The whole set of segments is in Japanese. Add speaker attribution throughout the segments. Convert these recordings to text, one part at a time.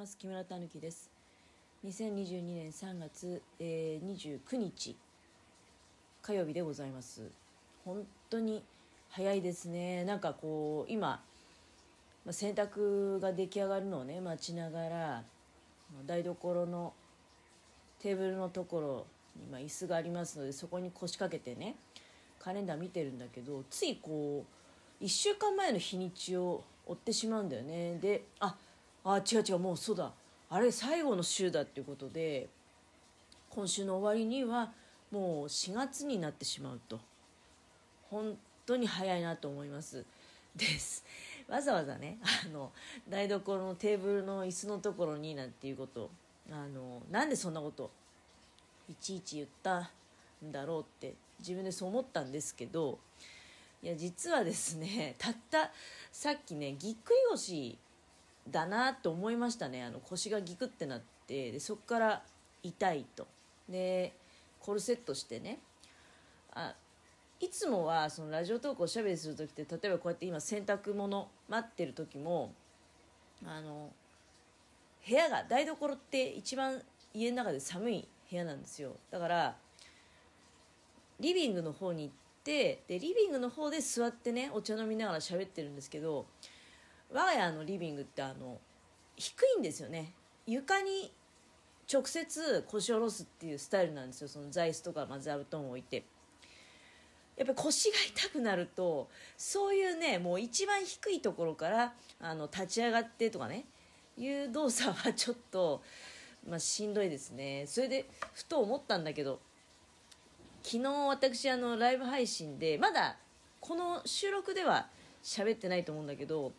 Speaker 1: ます。木村たぬきです。2022年3月、えー、29日火曜日でございます。本当に早いですね。なんかこう今、まあ、洗濯が出来上がるのをね待ちながら台所のテーブルのところに、ま、椅子がありますのでそこに腰掛けてねカレンダー見てるんだけどついこう1週間前の日にちを追ってしまうんだよね。でああ違う違うもうそうだ。あれ最後の週だっていうことで今週の終わりにはもう4月になってしまうと。本当に早いなと思います。です。わざわざねあの台所のテーブルの椅子のところになんていうこと。あのなんでそんなこといちいち言ったんだろうって自分でそう思ったんですけどいや実はですねたったさっきねぎっくり腰だなと思いましたね。あの腰がギクってなってでそこから痛いと。でコルセットしてね。あいつもはそのラジオトークおしゃべりする時って例えばこうやって今洗濯物待ってる時もあの部屋が台所って一番家の中で寒い部屋なんですよ。だからリビングの方に行ってでリビングの方で座ってねお茶飲みながら喋ってるんですけど我が家のリビングってあの低いんですよね。床に直接腰下ろすっていうスタイルなんですよ。その座椅子とか、まあ、座布団を置いて。やっぱり腰が痛くなるとそういうねもう一番低いところからあの立ち上がってとかね。いう動作はちょっと、まあ、しんどいですね。それでふと思ったんだけど昨日私あのライブ配信でまだこの収録では喋ってないと思うんだけど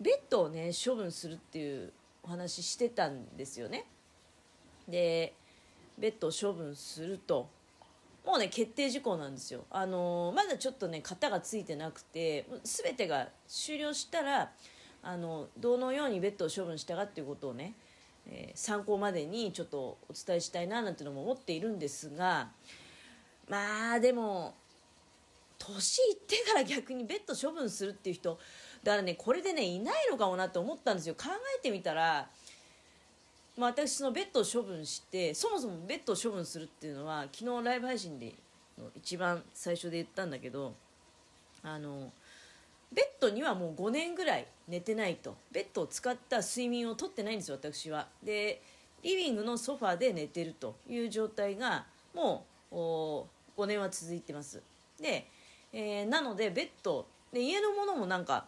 Speaker 1: ベッドをね処分するっていうお話してたんですよね。でベッドを処分するともうね決定事項なんですよ。あのー、まだちょっとね型がついてなくて全てが終了したらあのどのようにベッドを処分したかっていうことをね、えー、参考までにちょっとお伝えしたいななんていうのも思っているんですがまあでも年いってから逆にベッド処分するっていう人だからねこれでねいないのかもなって思ったんですよ。考えてみたら、まあ、私のベッドを処分してそもそもベッドを処分するっていうのは昨日ライブ配信で一番最初で言ったんだけどあのベッドにはもう5年ぐらい寝てないと。ベッドを使った睡眠をとってないんですよ私は。でリビングのソファーで寝てるという状態がもう5年は続いてます。で、えー、なのでベッドで家のものもなんか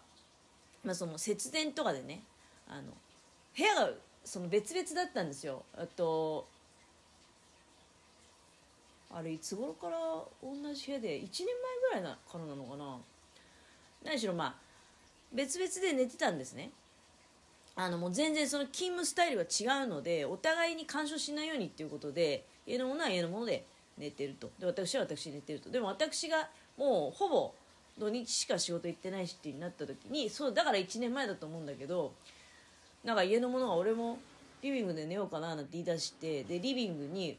Speaker 1: まあ、その節電とかでねあの部屋がその別々だったんですよ。あとあれいつ頃から同じ部屋で1年前ぐらいなからなのかな。何しろまあ別々で寝てたんですね。あのもう全然その勤務スタイルが違うのでお互いに干渉しないようにっていうことで家のものは家のもので寝てると。で私は私で寝てると。でも私がもうほぼ土日しか仕事行ってないしってなった時にそうだから1年前だと思うんだけどなんか家のものは俺もリビングで寝ようかななんて言い出してでリビングに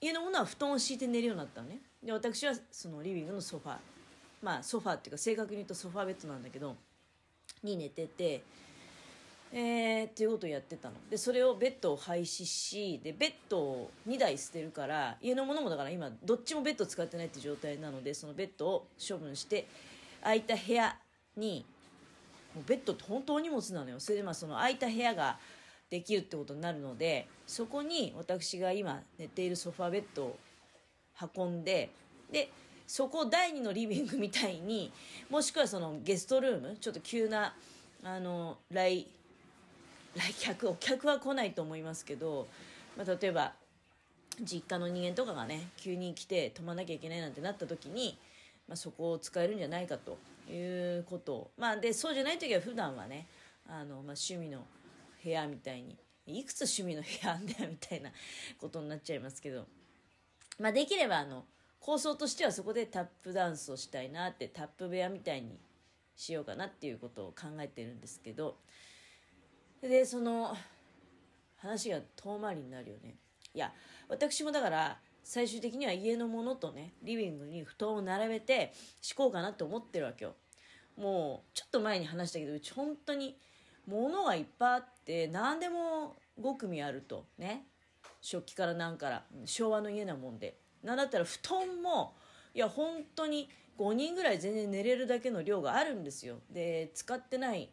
Speaker 1: 家のものは布団を敷いて寝るようになったのね。で私はそのリビングのソファまあソファっていうか正確に言うとソファベッドなんだけどに寝ててえー、っていうことをやってたの。でそれをベッドを廃止しでベッドを2台捨てるから家のものもだから今どっちもベッド使ってないって状態なのでそのベッドを処分して空いた部屋にもうベッドって本当に荷物なのよ。それでまあその空いた部屋ができるってことになるのでそこに私が今寝ているソファベッドを運んででそこを第2のリビングみたいにもしくはそのゲストルームちょっと急なあの来来客お客は来ないと思いますけど、まあ、例えば実家の人間とかがね急に来て泊まなきゃいけないなんてなった時に、まあ、そこを使えるんじゃないかということ。まあでそうじゃない時は普段はねあの、まあ、趣味の部屋みたいにいくつ趣味の部屋あんだよみたいなことになっちゃいますけど、まあ、できればあの構想としてはそこでタップダンスをしたいなってタップ部屋みたいにしようかなっていうことを考えてるんですけどでその話が遠回りになるよね。いや私もだから最終的には家のものとねリビングに布団を並べて敷こうかなと思ってるわけよ。もうちょっと前に話したけどうち本当に物がいっぱいあって何でも5組あるとね。食器からなんから昭和の家なもんで。なんだったら布団もいや本当に5人ぐらい全然寝れるだけの量があるんですよ。で使ってない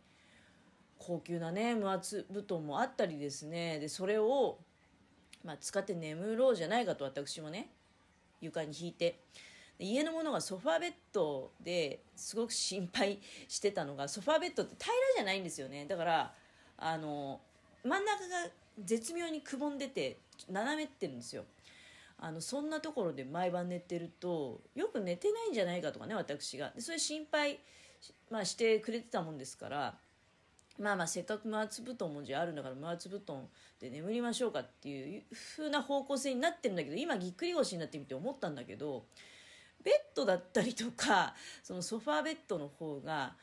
Speaker 1: 高級なね無圧布団もあったりですね。でそれを、まあ、使って眠ろうじゃないかと私もね床に引いて。家のものがソファーベッドですごく心配してたのがソファーベッドって平らじゃないんですよね。だからあの真ん中が絶妙にくぼんでて斜めってるんですよ。あのそんなところで毎晩寝てるとよく寝てないんじゃないかとかね私が。でそれ心配、まあ、してくれてたもんですからまあまあせっかく無圧布団もじゃあるんだから無圧布団で眠りましょうかっていう風な方向性になってるんだけど今ぎっくり腰になってみて思ったんだけどベッドだったりとかそのソファーベッドの方が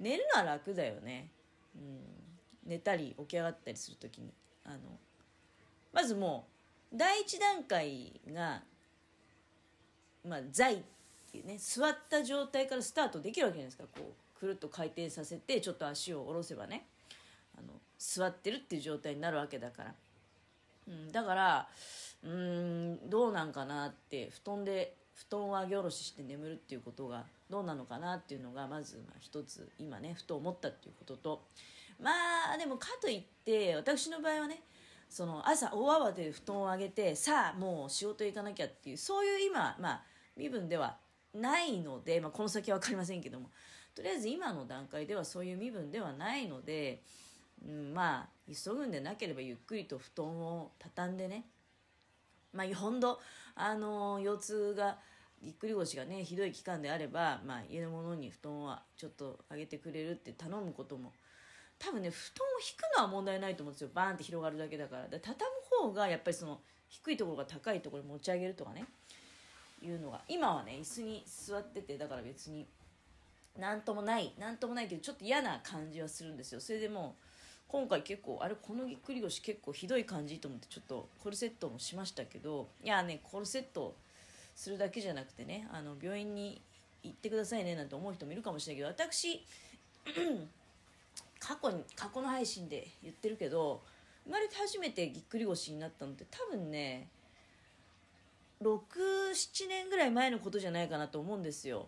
Speaker 1: 寝るのは楽だよね、うん、寝たり起き上がったりする時に。あのまずもう第一段階がまあ座位っていうね座った状態からスタートできるわけじゃないですかこう。くるっと回転させてちょっと足を下ろせばねあの座ってるっていう状態になるわけだから、うん、だからうんどうなんかなって布団で布団を上げ下ろしして眠るっていうことがどうなのかなっていうのがまず一つ今ねふと思ったっていうことと。まあでもかといって私の場合はねその朝大慌てで布団を上げてさあもう仕事行かなきゃっていうそういう今まあ身分ではないので、まあ、この先は分かりませんけども。とりあえず今の段階ではそういう身分ではないので、うん、まあ急ぐんでなければゆっくりと布団を畳んでね。まあ、ほんと、あの腰痛がぎっくり腰がねひどい期間であれば、まあ、家の者に布団はちょっと上げてくれるって頼むことも。多分ね布団を引くのは問題ないと思うんですよ。バーンって広がるだけだから。で畳む方がやっぱりその低いところが高いところ持ち上げるとかね。いうのが今はね椅子に座っててだから別に何ともない何ともないけどちょっと嫌な感じはするんですよ。それでも今回結構あれこのぎっくり腰結構ひどい感じと思ってちょっとコルセットもしましたけどいやねコルセットするだけじゃなくてねあの病院に行ってくださいねなんて思う人もいるかもしれないけど私 過去に過去の配信で言ってるけど生まれて初めてぎっくり腰になったのって多分ね67年ぐらい前のことじゃないかなと思うんですよ。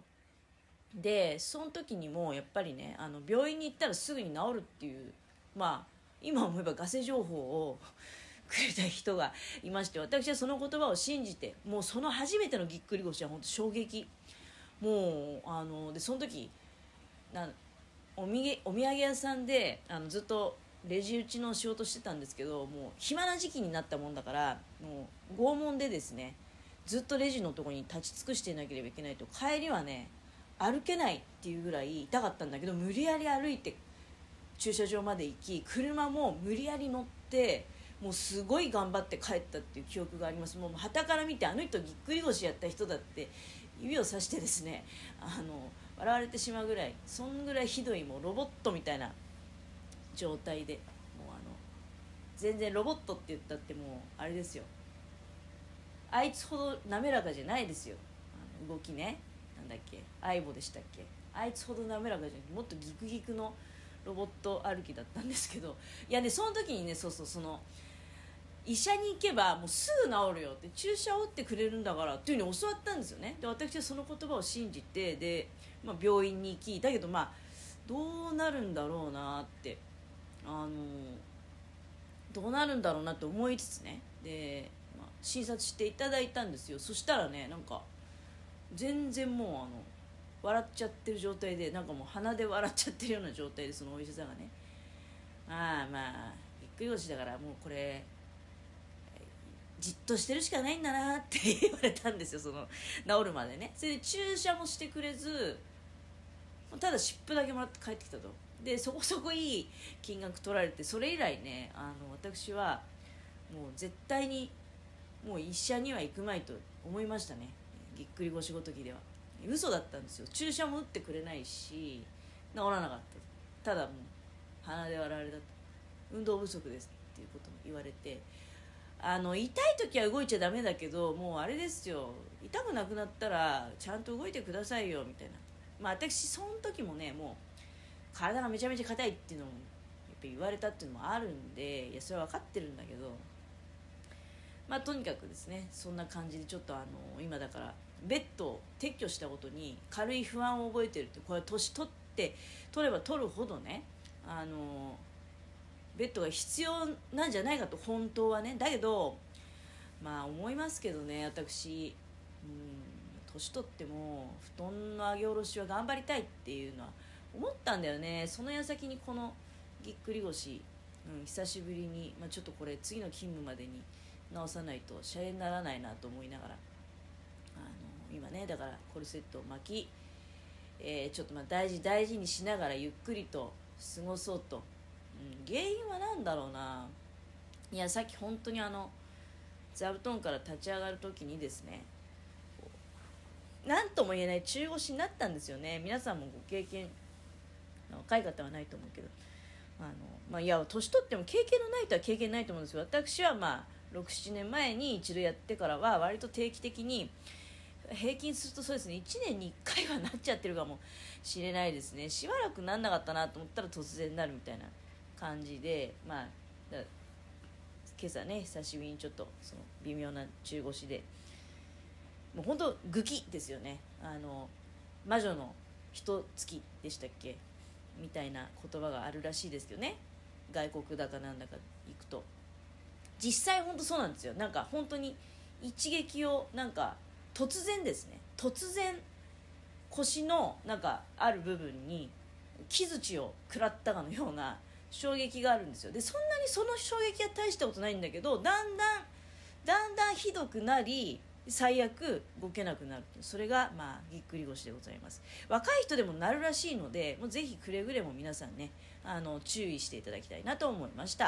Speaker 1: でその時にもやっぱりねあの病院に行ったらすぐに治るっていうまあ今思えばガセ情報を くれた人がいまして私はその言葉を信じてもうその初めてのぎっくり腰は本当衝撃。もうあのでその時なおみお土産屋さんであのずっとレジ打ちの仕事してたんですけどもう暇な時期になったもんだからもう拷問でですねずっとレジのとこに立ち尽くしていなければいけないと帰りはね歩けないっていうぐらい痛かったんだけど無理やり歩いて駐車場まで行き車も無理やり乗ってもうすごい頑張って帰ったっていう記憶があります。もう旗から見てあの人ぎっくり腰やった人だって指をさしてですねあの笑われてしまうぐらいそんぐらいひどいもうロボットみたいな状態でもうあの全然ロボットって言ったってもうあれですよ。あいつほど滑らかじゃないですよ。動きね。なんだっけ？相棒でしたっけ？あいつほど滑らかじゃなくてもっとギクギクのロボット歩きだったんですけど。いやねその時にねそうそうその医者に行けばもうすぐ治るよって注射を打ってくれるんだからっていうふうに教わったんですよね。で私はその言葉を信じてで、まあ、病院に行きだけどまあどうなるんだろうなってあのどうなるんだろうなって思いつつね。で、まあ、診察していただいたんですよ。そしたらねなんか全然もうあの笑っちゃってる状態でなんかもう鼻で笑っちゃってるような状態でそのお医者さんがね。まあまあびっくり腰だからもうこれじっとしてるしかないんだなって言われたんですよその治るまでね。それで注射もしてくれずただ湿布だけもらって帰ってきたと。でそこそこいい金額取られてそれ以来ねあの私はもう絶対にもう医者には行くまいと思いましたね。ぎっくり腰ごときでは。嘘だったんですよ。注射も打ってくれないし治らなかった。ただもう鼻で笑われた運動不足ですっていうことも言われて。あの痛い時は動いちゃダメだけどもうあれですよ。痛くなくなったらちゃんと動いてくださいよみたいな。まあ私その時もねもう体がめちゃめちゃ硬いっていうのもやっぱ言われたっていうのもあるんでいやそれは分かってるんだけど。まあとにかくですねそんな感じでちょっとあの今だからベッドを撤去したことに軽い不安を覚えてるってこれ年取って取れば取るほどねあのベッドが必要なんじゃないかと本当はね。だけどまあ思いますけどね私。うん年取っても布団の上げ下ろしは頑張りたいっていうのは思ったんだよね。その矢先にこのぎっくり腰、うん、久しぶりに、まあ、ちょっとこれ次の勤務までに直さないとシャレにならないなと思いながら。今ねだからコルセットを巻き、えー、ちょっとまあ大事大事にしながらゆっくりと過ごそうと、うん、原因は何だろうな。いやさっき本当にあの座布団から立ち上がる時にですね何とも言えない中腰になったんですよね。皆さんもご経験若い方はないと思うけど。あの、まあ、いや年取っても経験のないとは経験ないと思うんですよ。私はまあ67年前に一度やってからは割と定期的に平均するとそうですね。1年に1回はなっちゃってるかもしれないですね。しばらくなんなかったなと思ったら突然なるみたいな感じでまあ今朝ね久しぶりにちょっとその微妙な中腰で。もう本当グキですよね。あの魔女の一月でしたっけ？みたいな言葉があるらしいですけどね。外国だかなんだか行くと。実際本当そうなんですよ。なんか本当に一撃をなんか突然ですね。突然腰のなんかある部分に木槌を食らったかのような衝撃があるんですよ。でそんなにその衝撃は大したことないんだけどだんだんだんだんひどくなり最悪動けなくなるそれがまあぎっくり腰でございます。若い人でもなるらしいのでもうぜひくれぐれも皆さんねあの注意していただきたいなと思いました。